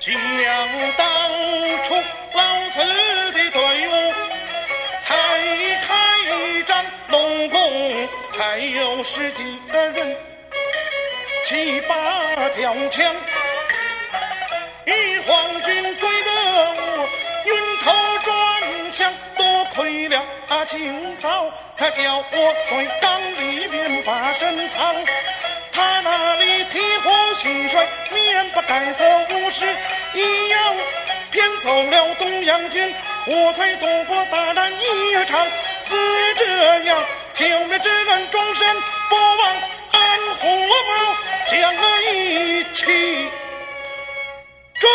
将当初老子的队伍才开战，龙宫才有十几个人，七八条枪，与皇军追得我晕头转向，多亏了啊清嫂，她叫我在缸里面把身藏。轻率，面不改色，无事一样，骗走了东阳军，我才躲过大难一场。是这样，救命之恩终身不忘，安虎谋，将我一起中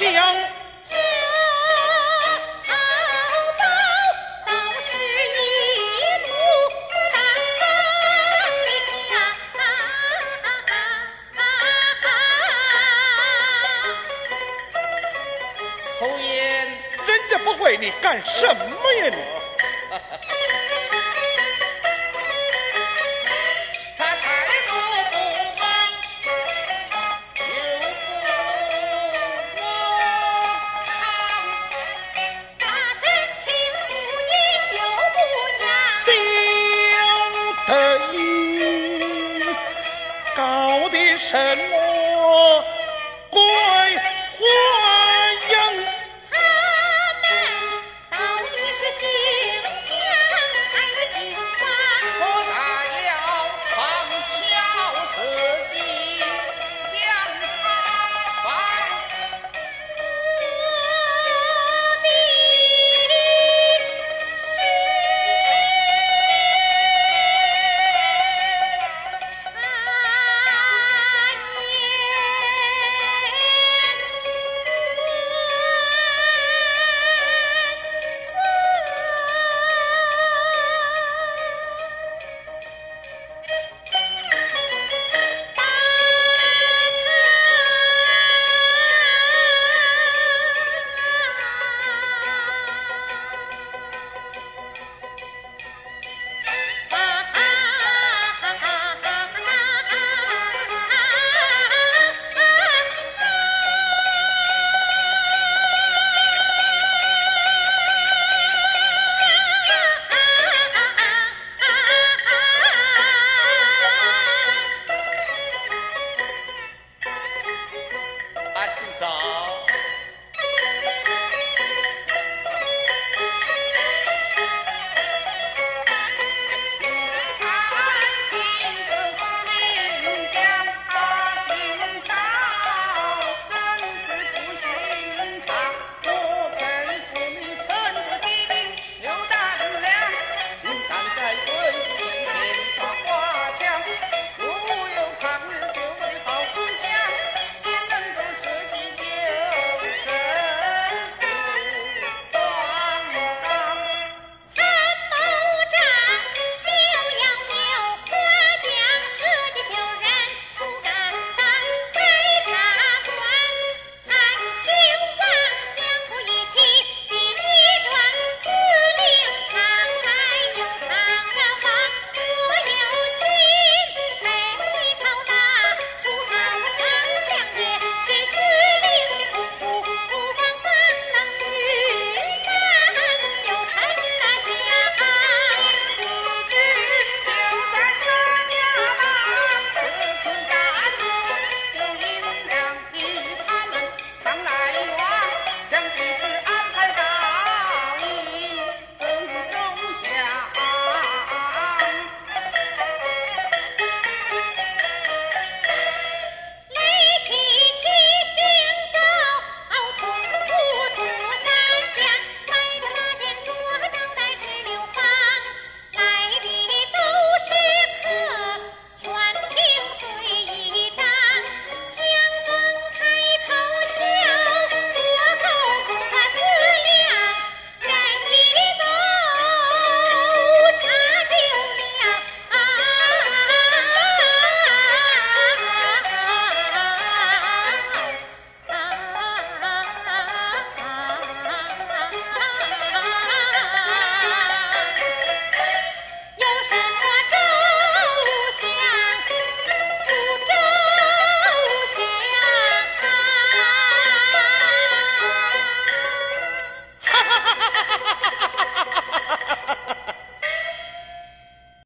不讲，这草包倒是一怒当风的抽烟，人家不会，你干什么呀你？